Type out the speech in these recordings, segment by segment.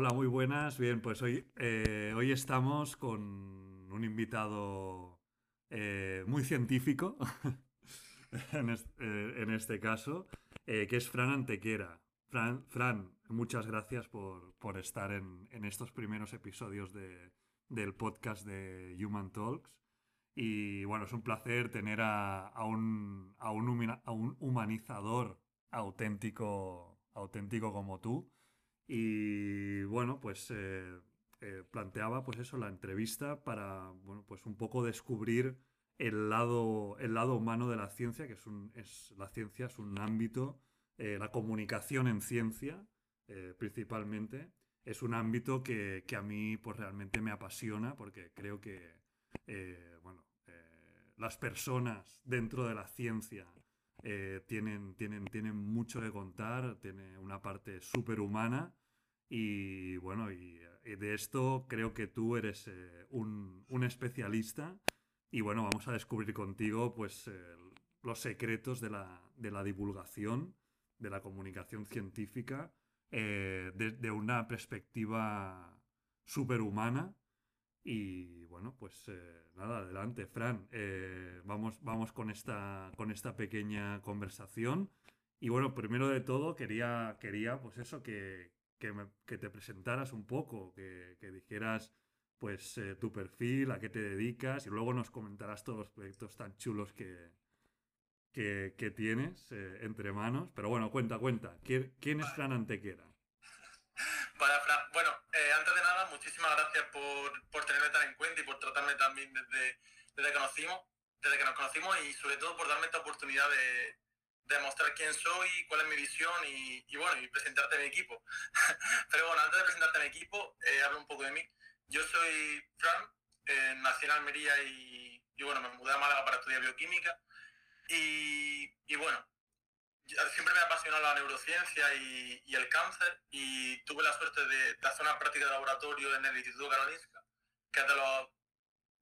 Hola, muy buenas. Bien, pues hoy, eh, hoy estamos con un invitado eh, muy científico, eh, en este caso, que es Fran Antequera. Fran, Fran, muchas gracias por, por estar en, en estos primeros episodios de- del podcast de Human Talks. Y bueno, es un placer tener a, a un, a un a un humanizador auténtico, auténtico como tú. Y bueno, pues eh, eh, planteaba pues eso, la entrevista para, bueno, pues un poco descubrir el lado, el lado humano de la ciencia, que es un, es, la ciencia es un ámbito, eh, la comunicación en ciencia, principalmente, es un ámbito que, que a mí pues realmente me apasiona porque creo que, bueno, las personas dentro de la ciencia tienen, tienen, tienen mucho que contar, tiene una parte superhumana y bueno, y, y de esto creo que tú eres eh, un, un especialista y bueno, vamos a descubrir contigo pues eh, los secretos de la, de la divulgación, de la comunicación científica, eh, desde una perspectiva superhumana. Y bueno, pues eh, nada, adelante, Fran. Eh, vamos, vamos con esta, con esta pequeña conversación. Y bueno, primero de todo quería, quería pues eso, que, que, me- que te presentaras un poco, que, que dijeras pues eh, tu perfil, a qué te dedicas y luego nos comentarás todos los proyectos tan chulos que, que, tienes eh, entre manos. Pero bueno, cuenta, cuenta. ¿Quién, quién es Fran Antequera? Vale, Fran. Bueno, eh, antes de nada, muchísimas gracias por, por tenerme tan en cuenta y por tratarme tan bien desde, desde que conocimos, desde que nos conocimos y sobre todo por darme esta oportunidad de, de mostrar quién soy, cuál es mi visión y, bueno, y presentarte a mi equipo. Pero bueno, antes de presentarte a mi equipo, eh, hablo un poco de mí. Yo soy Fran, eh, nací en Almería y, bueno, me mudé a Málaga para estudiar bioquímica. Y, y bueno, siempre me ha apasionado la neurociencia y, el cáncer y tuve la suerte de, de hacer una práctica de laboratorio en el Instituto Karolinska, que es de los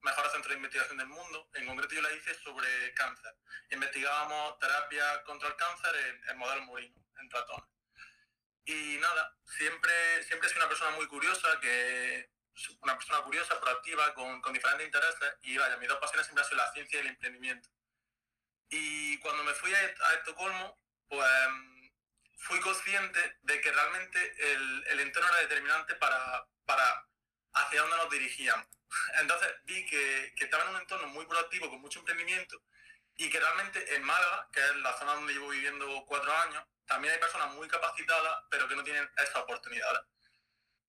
mejores centros de investigación del mundo. En concreto yo la hice sobre cáncer. Investigábamos terapia contra el cáncer en, en modelo murino, en ratones. Y nada, siempre, siempre sido una persona muy curiosa, que una persona curiosa, proactiva, con, con diferentes intereses y vaya, mis dos pasiones siempre han sido la ciencia y el emprendimiento. Y cuando me fui a, a Estocolmo, pues fui consciente de que realmente el, el entorno era determinante para, para hacia dónde nos dirigíamos. Entonces vi que, que estaba en un entorno muy proactivo, con mucho emprendimiento, y que realmente en Málaga, que es la zona donde llevo viviendo cuatro años, también hay personas muy capacitadas, pero que no tienen esas oportunidades.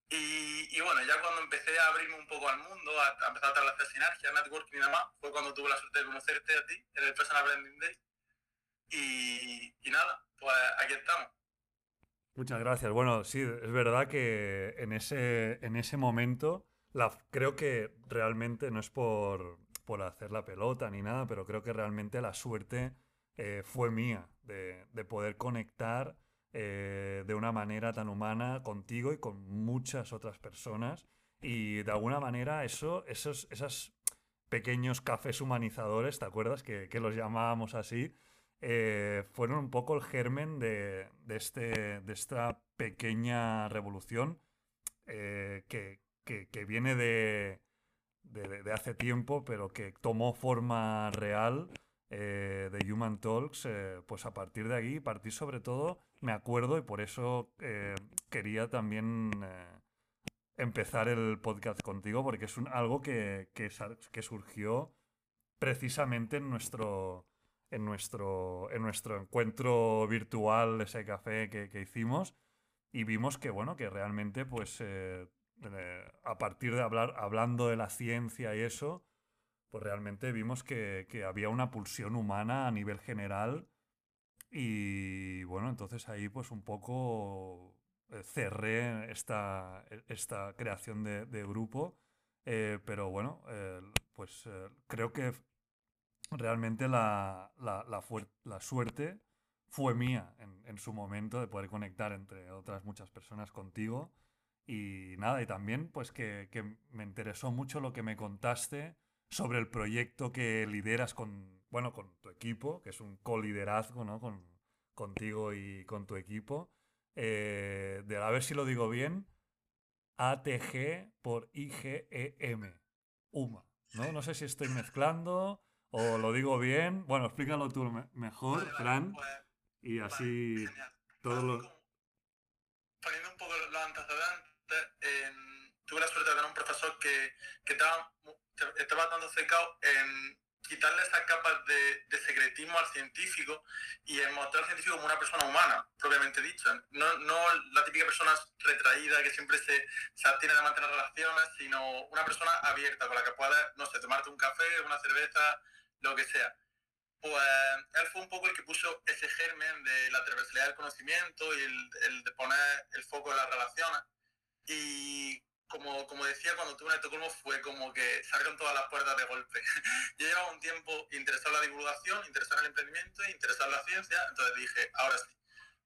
Y, y bueno, ya cuando empecé a abrirme un poco al mundo, a, empezar a establecer sinergia, networking y demás, fue cuando tuve la suerte de conocerte a ti en el Personal Branding Day. Y, y nada, pues aquí estamos. Muchas gracias. Bueno, sí, es verdad que en ese, en ese momento creo que realmente no es por, por hacer la pelota ni nada, pero creo que realmente la suerte eh, fue mía de, de poder conectar eh, de una manera tan humana contigo y con muchas otras personas. Y de alguna manera eso, esos, esos pequeños cafés humanizadores, ¿te acuerdas? Que, los llamábamos así eh, fueron un poco el germen de, de este, de esta pequeña revolución que, que- viene de, hace tiempo, pero que tomó forma real eh, de Human Talks, eh, pues a partir de ahí, partir sobre todo, me acuerdo y por eso eh, quería también empezar el podcast contigo, porque es un- algo que, que que surgió precisamente en nuestro, en nuestro, en nuestro encuentro virtual, ese café que, que hicimos, y vimos que, bueno, que realmente, pues, a partir de hablar, hablando de la ciencia y eso, pues realmente vimos que, que había una pulsión humana a nivel general, y bueno, entonces ahí, pues, un poco eh, cerré esta, esta creación de, de grupo, eh, pero bueno, eh, pues eh, creo que realmente la, la- la la suerte fue mía en, en su momento de poder conectar entre otras muchas personas contigo. Y nada, y también pues que, que me interesó mucho lo que me contaste sobre el proyecto que lideras con, bueno, con tu equipo, que es un co-liderazgo, ¿no? Con, contigo y con tu equipo. Eh, de a ver si lo digo bien, ATG por IgEM. UMA. ¿no? no sé si estoy mezclando o lo digo bien. Bueno, explícalo tú mejor, Fran. Pues, y así todos los... Poniendo un poco los antecedentes, tuve la suerte de tener un profesor que, que estaba, estaba bastante cercado en quitarle esas capas de, de, secretismo al científico y en mostrar al científico como una persona humana, propiamente dicho. No, no la típica persona retraída que siempre se, se abstiene de mantener relaciones, sino una persona abierta con la que puedas, no sé, tomarte un café, una cerveza, lo que sea. Pues él fue un poco el que puso ese germen de la transversalidad del conocimiento y el, el de poner el foco en las relaciones. Y como, como decía, cuando tuve en Estocolmo fue como que salieron todas las puertas de golpe. Yo llevaba un tiempo interesado en la divulgación, interesado en el emprendimiento interesado en la ciencia, entonces dije, ahora sí.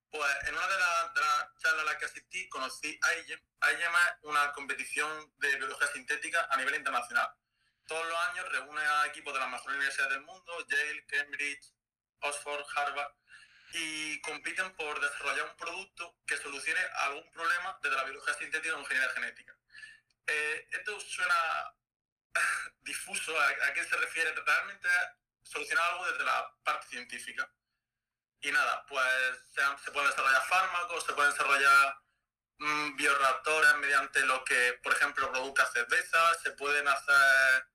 Pues en una de, las charlas a las que asistí conocí a IGEM. IGEM es una competición de biología sintética a nivel internacional. Todos los años reúne a equipos de las mejores universidades del mundo, Yale, Cambridge, Oxford, Harvard, y compiten por desarrollar un producto que solucione algún problema desde la biología sintética o ingeniería genética. Eh, esto suena difuso, ¿a, qué se refiere? Realmente solucionar algo desde la parte científica. Y nada, pues se, pueden desarrollar fármacos, se pueden desarrollar mm, bioreactores mediante lo que, por ejemplo, produzca cerveza, se pueden hacer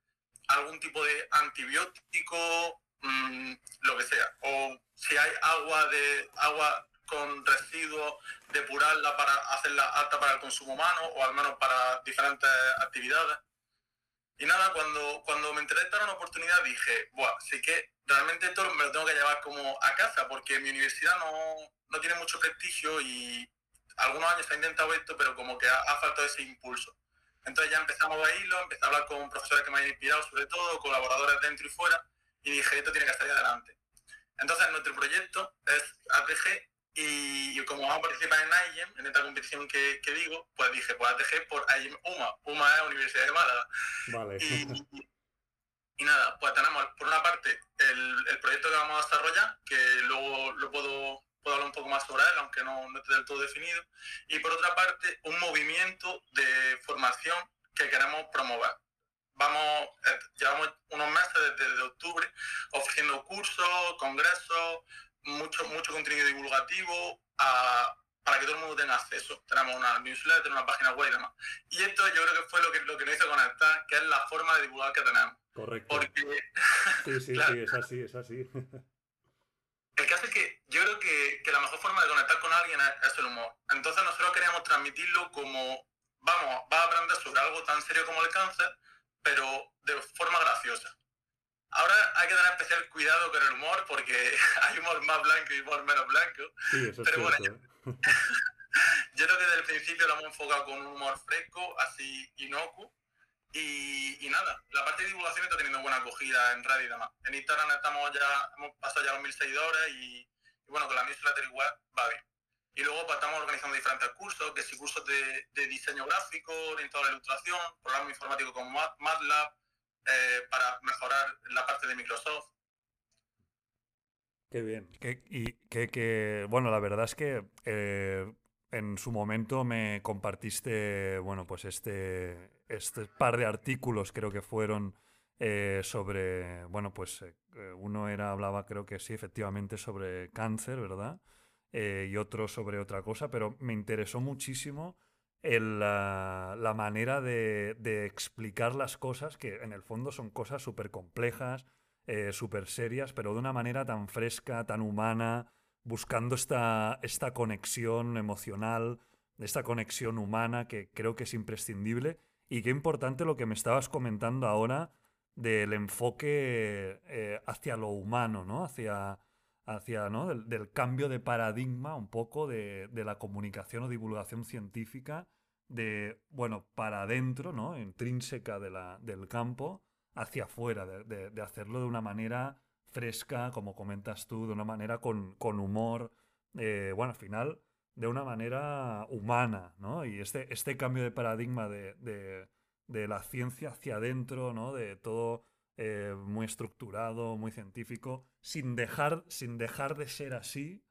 algún tipo de antibiótico, mm, lo que sea. O si hay agua de agua con residuos, depurarla para hacerla apta para el consumo humano o al menos para diferentes actividades. Y nada, cuando, cuando me enteré de esta oportunidad dije, Buah, sí que realmente esto me lo tengo que llevar como a casa porque mi universidad no, no tiene mucho prestigio y algunos años he intentado esto, pero como que ha, ha, faltado ese impulso. Entonces ya empezamos a irlo, empecé a hablar con profesores que me han inspirado sobre todo, colaboradores dentro y fuera, y dije, esto tiene que salir adelante. Entonces nuestro proyecto es ATG y, como vamos a participar en IEM, en esta competición que, que digo, pues dije, pues ATG por IEM UMA. UMA es Universidad de Málaga. Vale. Y, y, nada, pues tenemos por una parte el, el, proyecto que vamos a desarrollar, que luego lo puedo, puedo hablar un poco más sobre él, aunque no, no esté del todo definido. Y por otra parte, un movimiento de formación que queremos promover vamos, eh, llevamos unos meses desde, octubre ofreciendo cursos, congresos, mucho, mucho contenido divulgativo para que todo el mundo tenga acceso. Tenemos una newsletter, una página web y demás. Y esto yo creo que fue lo que, lo que nos hizo conectar, que es la forma de divulgar que tenemos. Correcto. Porque, sí, sí, sí, es así, es así. El caso es que yo creo que, que, la mejor forma de conectar con alguien es, es, el humor. Entonces nosotros queríamos transmitirlo como, vamos, va a aprender sobre algo tan serio como el cáncer, pero de forma graciosa. Ahora hay que tener especial cuidado con el humor porque hay humor más blanco y humor menos blanco. Sí, eso Pero bueno, yo, creo que desde el principio lo hemos enfocado con un humor fresco, así inocuo. Y, nada, la parte de divulgación está teniendo buena acogida en radio y demás. En Instagram estamos ya, hemos pasado ya los mil seguidores y, bueno, con la newsletter igual va bien. Y luego pues, estamos organizando diferentes cursos, que si cursos de, de diseño gráfico, orientado a la ilustración, programa informático con MATLAB, eh, para mejorar la parte de Microsoft. Qué bien. y que, bueno, la verdad es que eh, en su momento me compartiste, bueno, pues este, este par de artículos creo que fueron eh, sobre, bueno, pues uno era, hablaba creo que sí, efectivamente sobre cáncer, ¿verdad? y otro sobre otra cosa, pero me interesó muchísimo la, manera de, explicar las cosas, que en el fondo son cosas súper complejas, eh, súper serias, pero de una manera tan fresca, tan humana, buscando esta, esta conexión emocional, esta conexión humana que creo que es imprescindible. Y qué importante lo que me estabas comentando ahora del enfoque eh, hacia lo humano, ¿no? Hacia, hacia ¿no? Del, cambio de paradigma un poco de, de, la comunicación o divulgación científica de, bueno, para adentro, ¿no? Intrínseca de la, del campo, hacia afuera, de, de, hacerlo de una manera fresca, como comentas tú, de una manera con, con humor, eh, bueno, al final, de una manera humana, ¿no? Y este, este cambio de paradigma de, de la ciencia hacia adentro, ¿no? De todo eh, muy estructurado, muy científico, sin dejar, sin dejar de ser así,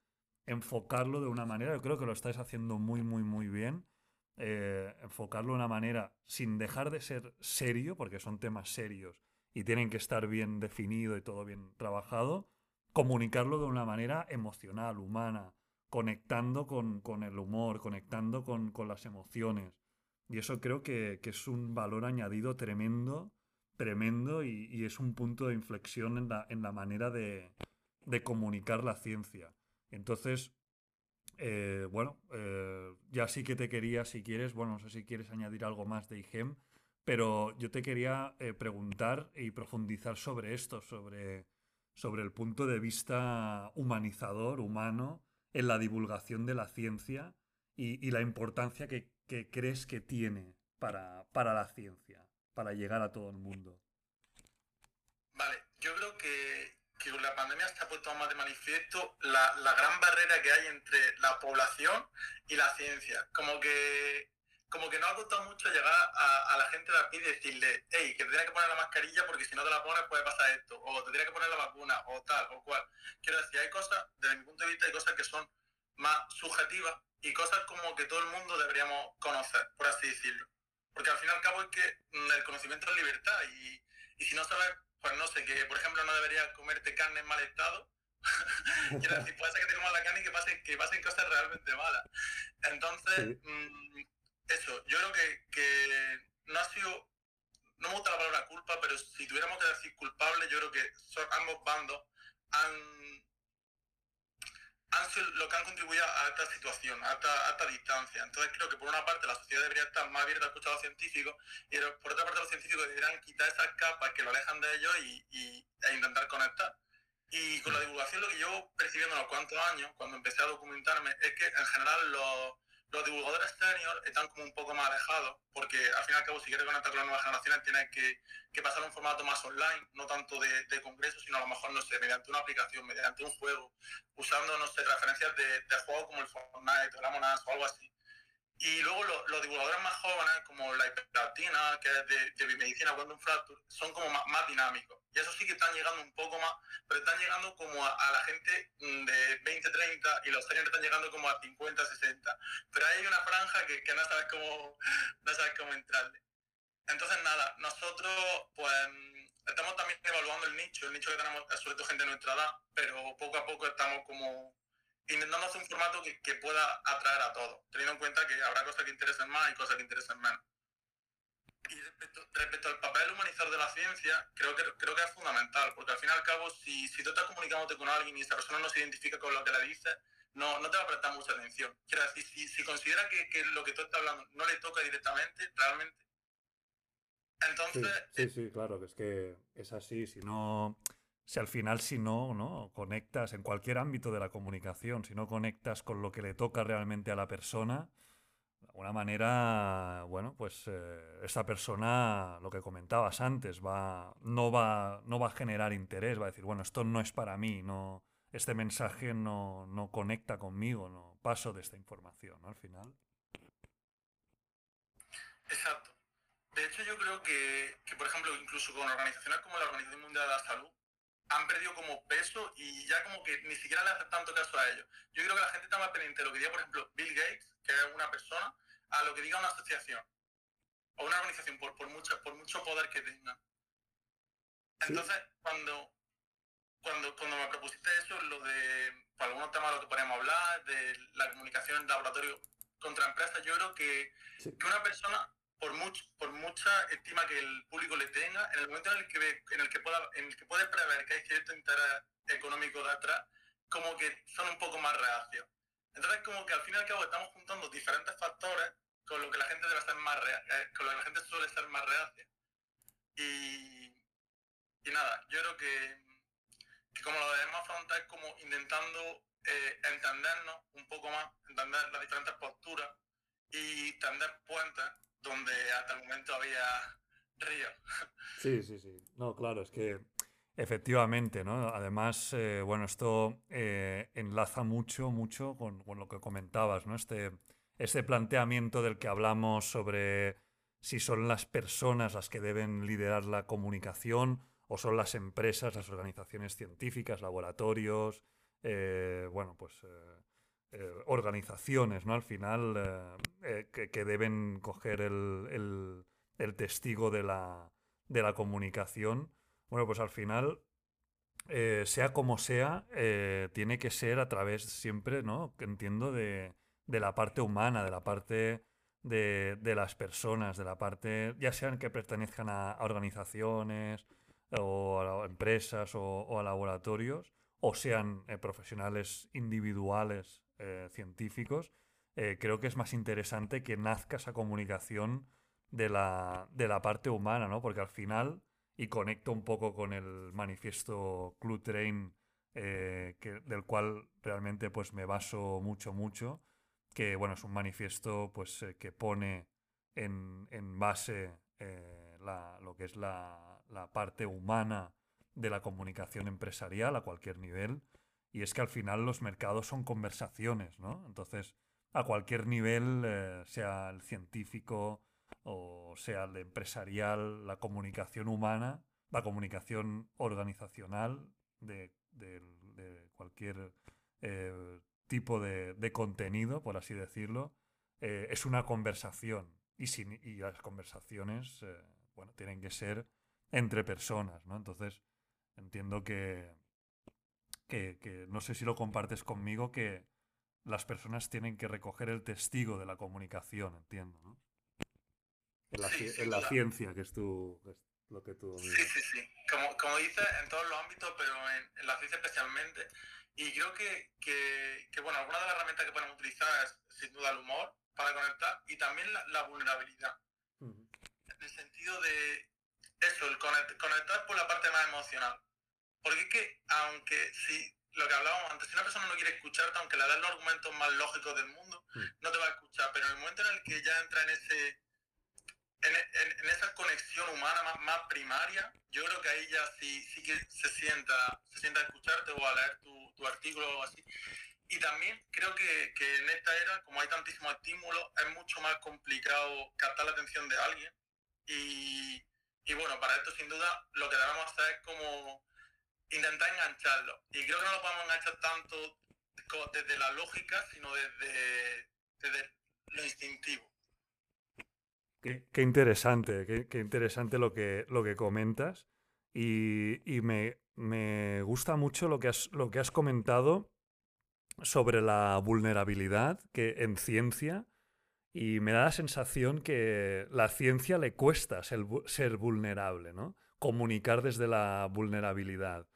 enfocarlo de una manera, yo creo que lo estáis haciendo muy, muy, muy bien eh, enfocarlo de una manera sin dejar de ser serio, porque son temas serios y tienen que estar bien definido y todo bien trabajado, comunicarlo de una manera emocional, humana, conectando con, el humor, conectando con, las emociones. Y eso creo que, es un valor añadido tremendo, tremendo y, es un punto de inflexión en la, en la manera de, de comunicar la ciencia. Entonces, eh, bueno, eh, ya sí que te quería, si quieres, bueno, no sé si quieres añadir algo más de IGEM, pero yo te quería eh, preguntar y profundizar sobre esto, sobre, sobre el punto de vista humanizador, humano, en la divulgación de la ciencia y, la importancia que, que, crees que tiene para, para la ciencia, para llegar a todo el mundo. Vale, yo creo que que la pandemia ha puesto más de manifiesto la, gran barrera que hay entre la población y la ciencia. Como que, como que nos ha costado mucho llegar a, a la gente de aquí y decirle, hey, que te tienes que poner la mascarilla porque si no te la pones puede pasar esto, o te tienes que poner la vacuna, o tal, o cual. Quiero decir, hay cosas, desde mi punto de vista, hay cosas que son más subjetivas y cosas como que todo el mundo deberíamos conocer, por así decirlo. Porque al fin y al cabo es que mm, el conocimiento es libertad y, y si no sabes pues no sé, que por ejemplo no deberías comerte carne en mal estado. Quiero decir, puede ser que te comas la carne y que pasen, que pasen cosas realmente malas. Entonces, mm, eso, yo creo que, que, no ha sido, no me gusta la palabra culpa, pero si tuviéramos que decir culpable, yo creo que son, ambos bandos han han sido lo que han contribuido a esta situación, a esta, distancia. Entonces creo que por una parte la sociedad debería estar más abierta a escuchar a los científicos y por otra parte los científicos deberían quitar esas capas que lo alejan de ellos y, e intentar conectar. Y con la divulgación lo que yo percibiendo unos cuantos años, cuando empecé a documentarme, es que en general los los divulgadores senior están como un poco más alejados, porque al fin y al cabo, si quieres conectar con las nuevas generaciones, tienes que, que pasar un formato más online, no tanto de, de, congreso, sino a lo mejor, no sé, mediante una aplicación, mediante un juego, usando, no sé, referencias de, de juegos como el Fortnite o el Among Us o algo así. Y luego los divulgadores más jóvenes, como la hiperactina, que es de, de biomedicina, Quantum Fracture, son como más, dinámicos. Y eso sí que están llegando un poco más, pero están llegando como a, la gente mm, de 20, 30 y los años están llegando como a 50, 60. Pero hay una franja que, que no, sabes cómo, no sabes cómo entrarle. Entonces, nada, nosotros pues estamos también evaluando el nicho. El nicho que tenemos es sobre todo gente de nuestra edad, pero poco a poco estamos como intentando un formato que, que, pueda atraer a todos, teniendo en cuenta que habrá cosas que interesen más y cosas que interesen menos. Y respecto, respecto al papel humanizador de la ciencia, creo que, creo que es fundamental, porque al fin y al cabo, si, si tú estás comunicándote con alguien y esa persona no se identifica con lo que le dices, no, no te va a prestar mucha atención. Quiero si, si considera que, que, lo que tú estás hablando no le toca directamente, realmente. Entonces. Sí, sí, sí, claro, que es que es así. Si no si al final si no, ¿no? Conectas en cualquier ámbito de la comunicación, si no conectas con lo que le toca realmente a la persona, de alguna manera, bueno, pues eh, esa persona, lo que comentabas antes, va, no, va, no va a generar interés, va a decir, bueno, esto no es para mí, no, este mensaje no, no conecta conmigo, no paso de esta información, ¿no? Al final. Exacto. De hecho, yo creo que, que, por ejemplo, incluso con organizaciones como la Organización Mundial de la Salud, han perdido como peso y ya como que ni siquiera le hacen tanto caso a ellos. Yo creo que la gente está más pendiente de lo que diga, por ejemplo, Bill Gates, que es una persona, a lo que diga una asociación o una organización, por, por, mucho, por mucho poder que tenga. Entonces, cuando, cuando, cuando me propusiste eso, lo de por algunos temas de lo que podemos hablar, de la comunicación en laboratorio contra empresas, yo creo que, que una persona por, mucha estima que el público le tenga, en el momento en el que, en el que, pueda, en el que puede prever que hay cierto interés económico de atrás, como que son un poco más reacios. Entonces, como que al fin y al cabo estamos juntando diferentes factores con lo que la gente debe ser más eh, con lo que la gente suele ser más reacia. Y, nada, yo creo que, que como lo debemos afrontar es como intentando eh, entendernos un poco más, entender las diferentes posturas y tender puentes donde hasta el momento había río. Sí, sí, sí. No, claro, es que efectivamente, ¿no? Además, eh, bueno, esto eh, enlaza mucho, mucho con, con, lo que comentabas, ¿no? Este, este planteamiento del que hablamos sobre si son las personas las que deben liderar la comunicación o son las empresas, las organizaciones científicas, laboratorios, eh, bueno, pues organizaciones, ¿no? Al final, que, deben coger el, el, testigo de la, de la comunicación. Bueno, pues al final sea como sea, tiene que ser a través siempre, ¿no? Entiendo de, de, la parte humana, de la parte de, de, las personas, de la parte, ya sean que pertenezcan a, organizaciones o a empresas o, a laboratorios, o sean eh, profesionales individuales eh, científicos, eh, creo que es más interesante que nazca esa comunicación de la, de la parte humana, ¿no? Porque al final, y conecto un poco con el manifiesto Club Train, que, del cual realmente pues me baso mucho, mucho, que bueno, es un manifiesto pues, eh, que pone en, base eh, lo que es la, parte humana de la comunicación empresarial a cualquier nivel. Y es que al final los mercados son conversaciones, ¿no? Entonces, a cualquier nivel, eh, sea el científico o sea el empresarial, la comunicación humana, la comunicación organizacional de, cualquier tipo de, contenido, por así decirlo, eh, es una conversación. Y, y las conversaciones, eh, bueno, tienen que ser entre personas, ¿no? Entonces, entiendo que, que, no sé si lo compartes conmigo, que las personas tienen que recoger el testigo de la comunicación, entiendo, ¿no? En la, en la ciencia, que es, tu, lo que tú... Sí, sí, sí. Como, como dices, en todos los ámbitos, pero en la ciencia especialmente, y creo que, que, bueno, alguna de las herramientas que podemos utilizar es sin duda el humor para conectar y también la, vulnerabilidad. En el sentido de eso, el conectar por la parte más emocional. Porque es que, aunque si lo que hablábamos antes, si una persona no quiere escucharte, aunque le des los argumentos más lógicos del mundo, no te va a escuchar. Pero en el momento en el que ya entra en ese en, esa conexión humana más, primaria, yo creo que ahí ya sí, sí que se sienta, se sienta a escucharte o a leer tu, tu artículo o así. Y también creo que, que, en esta era, como hay tantísimos estímulos, es mucho más complicado captar la atención de alguien. Y, y bueno, para esto sin duda lo que debemos hacer es como intentar engancharlo. Y creo que no lo podemos enganchar tanto desde la lógica, sino desde, desde lo instintivo. Qué, interesante, qué, interesante lo que, lo que comentas. Y, me, gusta mucho lo que, has, lo que has comentado sobre la vulnerabilidad que en ciencia. Y me da la sensación que la ciencia le cuesta ser, vulnerable, ¿no? Comunicar desde la vulnerabilidad.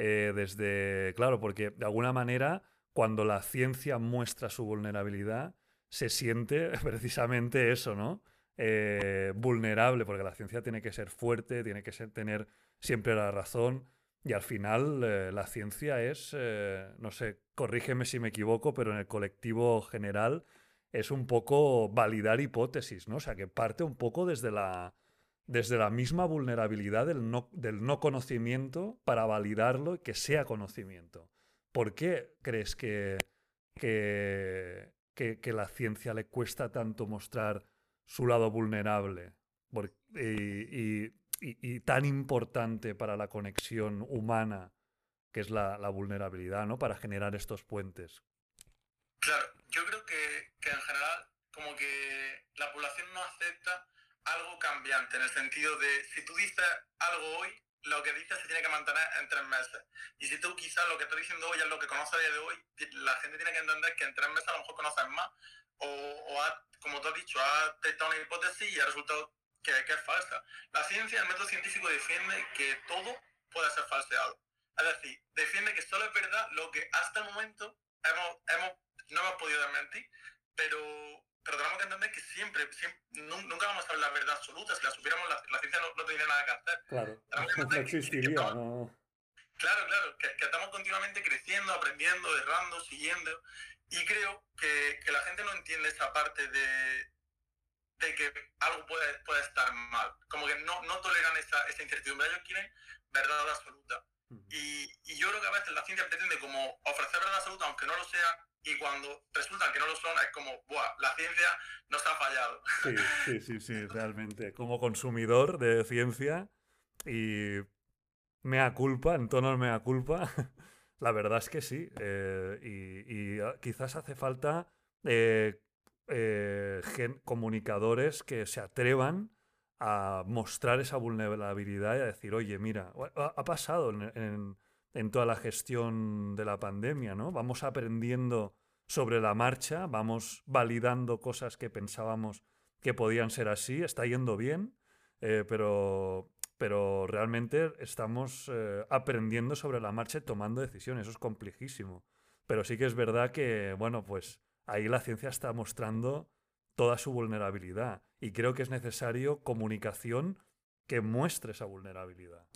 Eh, desde, claro, porque de alguna manera, cuando la ciencia muestra su vulnerabilidad, se siente precisamente eso, ¿no? Eh, vulnerable, porque la ciencia tiene que ser fuerte, tiene que ser, tener siempre la razón. Y al final eh, la ciencia es, no sé, corrígeme si me equivoco, pero en el colectivo general es un poco validar hipótesis, ¿no? O sea, que parte un poco desde la, desde la misma vulnerabilidad del no, conocimiento para validarlo y que sea conocimiento. ¿Por qué crees que, que, la ciencia le cuesta tanto mostrar su lado vulnerable y, tan importante para la conexión humana que es la, vulnerabilidad, ¿no? Para generar estos puentes. Claro, yo creo que, en general como que la población no acepta algo cambiante, en el sentido de si tú dices algo hoy, lo que dices se tiene que mantener en tres meses. Y si tú quizás lo que estás diciendo hoy es lo que conoces a día de hoy, la gente tiene que entender que en tres meses a lo mejor conoces más o, o como tú has dicho, ha testado una hipótesis y ha resultado que, es falsa. La ciencia, el método científico defiende que todo puede ser falseado. Es decir, defiende que solo es verdad lo que hasta el momento hemos, hemos, no hemos podido desmentir, pero, pero tenemos que entender que siempre, nunca vamos a saber la verdad absoluta. Si la supiéramos, la, ciencia no, tendría nada que hacer. Claro, no existiría. Claro, claro, que, estamos continuamente creciendo, aprendiendo, errando, siguiendo. Y creo que, que la gente no entiende esa parte de, de que algo puede, puede estar mal. Como que no, no toleran esa, esa incertidumbre. Ellos quieren verdad absoluta. Y, y, yo creo que a veces la ciencia pretende como ofrecer verdad absoluta, aunque no lo sea, y cuando resulta que no lo son, es como, ¡buah! La ciencia nos ha fallado. Sí, sí, sí, sí, realmente. Como consumidor de ciencia y mea culpa, en tono mea culpa, la verdad es que sí. Eh, y, ah, quizás hace falta eh, eh, comunicadores que se atrevan a mostrar esa vulnerabilidad y a decir, oye, mira, ha, pasado en, en, toda la gestión de la pandemia, ¿no? Vamos aprendiendo sobre la marcha, vamos validando cosas que pensábamos que podían ser así, está yendo bien, pero pero realmente estamos eh, aprendiendo sobre la marcha y tomando decisiones. Eso es complejísimo. Pero sí que es verdad que, bueno, pues ahí la ciencia está mostrando toda su vulnerabilidad y creo que es necesario comunicación que muestre esa vulnerabilidad.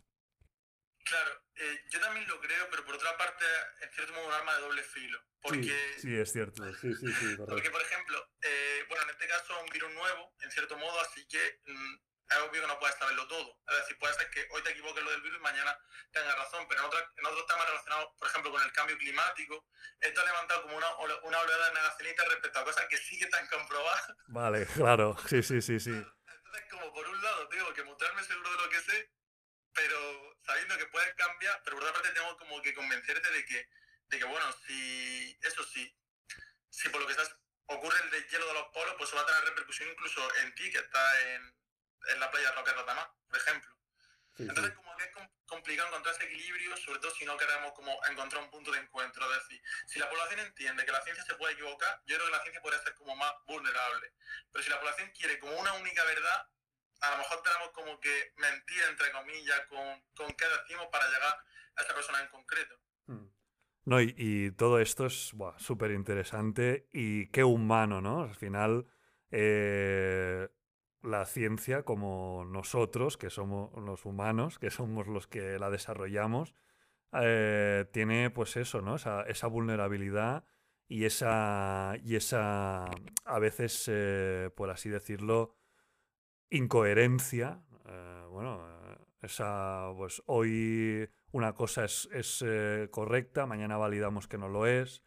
Claro, eh, yo también lo creo, pero por otra parte, en cierto modo, un arma de doble filo. Porque, sí, es cierto. Sí, sí, sí, porque, por ejemplo, eh, bueno, en este caso, un virus nuevo, en cierto modo, así que mm, es obvio que no puedes saberlo todo. Es decir, puede ser que hoy te equivoques lo del virus y mañana tengas razón, pero en, en otros temas relacionados, por ejemplo, con el cambio climático, esto ha levantado como una, una oleada negacionista respecto a cosas que sí que están comprobadas. Vale, claro, sí, sí, sí, sí. Entonces, como por un lado tengo que mostrarme seguro de lo que sé, pero sabiendo que puedes cambiar, pero por otra parte tengo como que convencerte de que, de que bueno, si eso sí, si por lo que estás ocurre el deshielo de los polos, pues eso va a tener repercusión incluso en ti, que estás en, en la playa de Roque Rotamar, por ejemplo. Entonces, como que es complicado encontrar ese equilibrio, sobre todo si no queremos como encontrar un punto de encuentro. Es decir, si la población entiende que la ciencia se puede equivocar, yo creo que la ciencia puede ser como más vulnerable. Pero si la población quiere como una única verdad, a lo mejor tenemos como que mentir, entre comillas, con, con qué decimos para llegar a esa persona en concreto. Hmm. No, y, todo esto es súper interesante y qué humano, ¿no? Al final, eh, la ciencia como nosotros, que somos los humanos, que somos los que la desarrollamos, eh, tiene pues eso, ¿no? Esa, esa, vulnerabilidad y esa, y esa a veces, eh, por así decirlo, incoherencia. Eh, bueno, esa, pues hoy una cosa es, es correcta, mañana validamos que no lo es,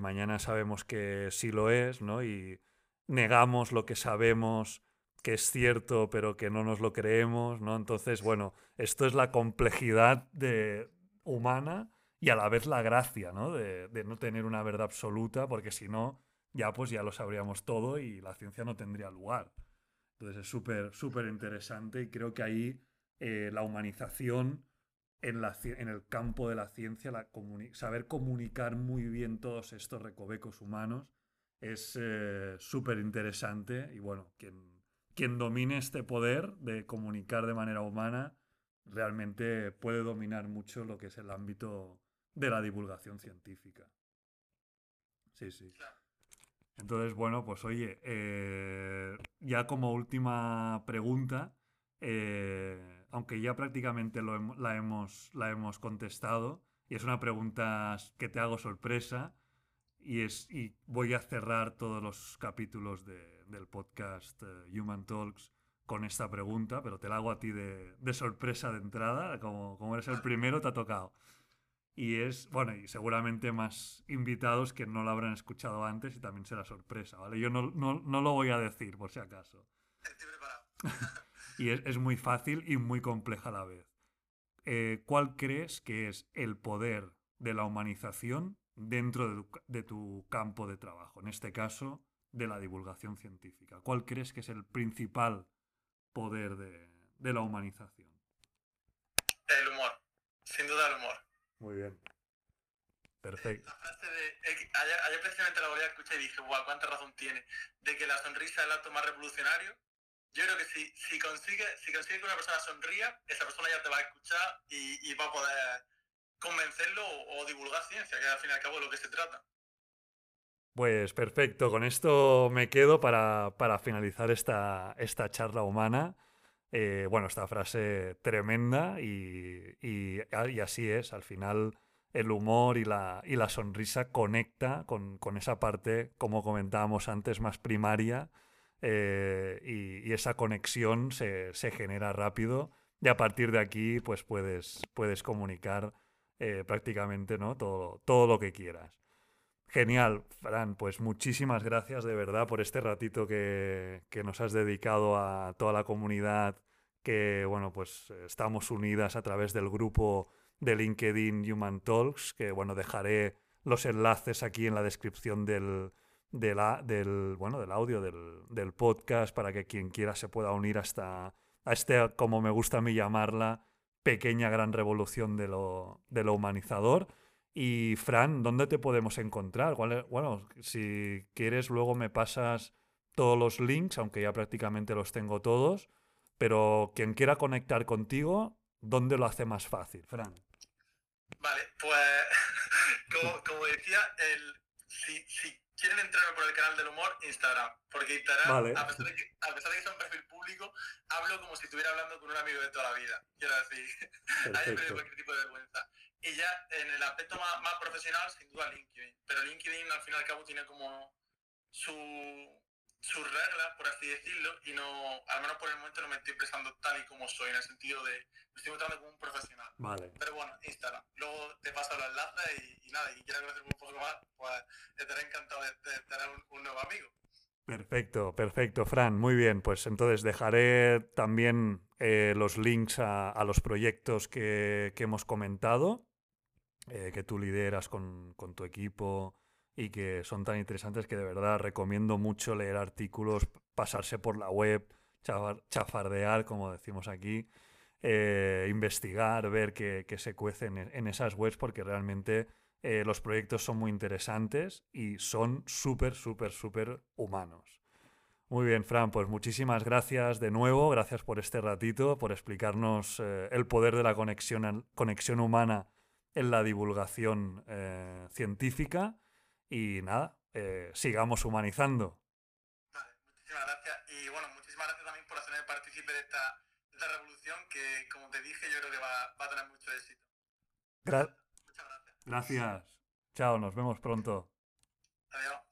mañana sabemos que sí lo es, ¿no? Y negamos lo que sabemos que es cierto, pero que no nos lo creemos, ¿no? Entonces, bueno, esto es la complejidad de, humana y a la vez la gracia, ¿no? De, no tener una verdad absoluta, porque si no, ya pues ya lo sabríamos todo y la ciencia no tendría lugar. Entonces es súper, súper interesante y creo que ahí eh, la humanización en, la, en, el campo de la ciencia, la saber comunicar muy bien todos estos recovecos humanos es eh, súper interesante y bueno, quien quien domine este poder de comunicar de manera humana realmente puede dominar mucho lo que es el ámbito de la divulgación científica. Sí, sí. Entonces, bueno, pues oye, eh, ya como última pregunta, eh, aunque ya prácticamente la, hemos, la hemos contestado, y es una pregunta que te hago sorpresa, y, es, y voy a cerrar todos los capítulos del podcast eh, Human Talks con esta pregunta, pero te la hago a ti de, sorpresa de entrada, como, como, eres el primero, te ha tocado. Y es, bueno, y seguramente más invitados que no lo habrán escuchado antes y también será sorpresa, ¿vale? Yo no, no, no lo voy a decir, por si acaso. Estoy preparado. y es, es, muy fácil y muy compleja a la vez. Eh, ¿Cuál crees que es el poder de la humanización dentro de tu, campo de trabajo, en este caso de la divulgación científica? ¿Cuál crees que es el principal poder de, la humanización? El humor, sin duda el humor. Muy bien. Perfecto. La frase de. Ayer, precisamente la volví a escuchar y dije, guau, cuánta razón tiene. De que la sonrisa es el acto más revolucionario. Yo creo que si, si, consigue, si consigue que una persona sonría, esa persona ya te va a escuchar y, y va a poder convencerlo o divulgar ciencia, que al fin y al cabo es lo que se trata. Pues perfecto, con esto me quedo para, finalizar esta, esta, charla humana. Eh, bueno, esta frase tremenda y, así es, al final el humor y la, y la sonrisa conecta con, esa parte, como comentábamos antes, más primaria eh, y, esa conexión se, se, genera rápido y a partir de aquí pues puedes, puedes comunicar eh, prácticamente ¿no? todo, todo lo que quieras. Genial, Fran, pues muchísimas gracias de verdad por este ratito que, que, nos has dedicado a toda la comunidad que, bueno, pues estamos unidas a través del grupo de LinkedIn Human Talks, que bueno, dejaré los enlaces aquí en la descripción del, del, bueno, del audio del, del, podcast para que quien quiera se pueda unir hasta a este, como me gusta a mí llamarla, pequeña gran revolución de lo, de lo humanizador. Y Fran, ¿dónde te podemos encontrar? Bueno, si quieres luego me pasas todos los links, aunque ya prácticamente los tengo todos, pero quien quiera conectar contigo, ¿dónde lo hace más fácil, Fran? Vale, pues como, decía, el, si, si quieren entrar por el canal del humor, Instagram. Porque Instagram, a, pesar de que, a pesar de que es un perfil público, hablo como si estuviera hablando con un amigo de toda la vida. Quiero decir, me cualquier tipo de vergüenza. Y ya en el aspecto más, más profesional, sin duda LinkedIn. Pero LinkedIn al fin y al cabo tiene como su, sus reglas, por así decirlo, y no, al menos por el momento no me estoy expresando tal y como soy, en el sentido de me estoy mostrando como un profesional. Vale. Pero bueno, Instagram. Luego te paso los enlaces y, nada, y quieres conocerme un poco más, pues estaré encantado de, tener un, nuevo amigo. Perfecto, perfecto, Fran. Muy bien, pues entonces dejaré también eh, los links a, a los proyectos que, que hemos comentado, eh, que tú lideras con, con tu equipo y que son tan interesantes que de verdad recomiendo mucho leer artículos, pasarse por la web, chafardear, como decimos aquí, eh, investigar, ver qué, se cuecen en, esas webs, porque realmente eh, los proyectos son muy interesantes y son súper, súper, súper humanos. Muy bien, Fran, pues muchísimas gracias de nuevo, gracias por este ratito, por explicarnos el poder de la conexión, conexión humana en la divulgación científica y nada, eh, sigamos humanizando. Vale, muchísimas gracias. Y bueno, muchísimas gracias también por hacerme partícipe de esta, de esta revolución que, como te dije, yo creo que va, va a tener mucho éxito. Muchas gracias. Gracias. Chao, nos vemos pronto. Adiós.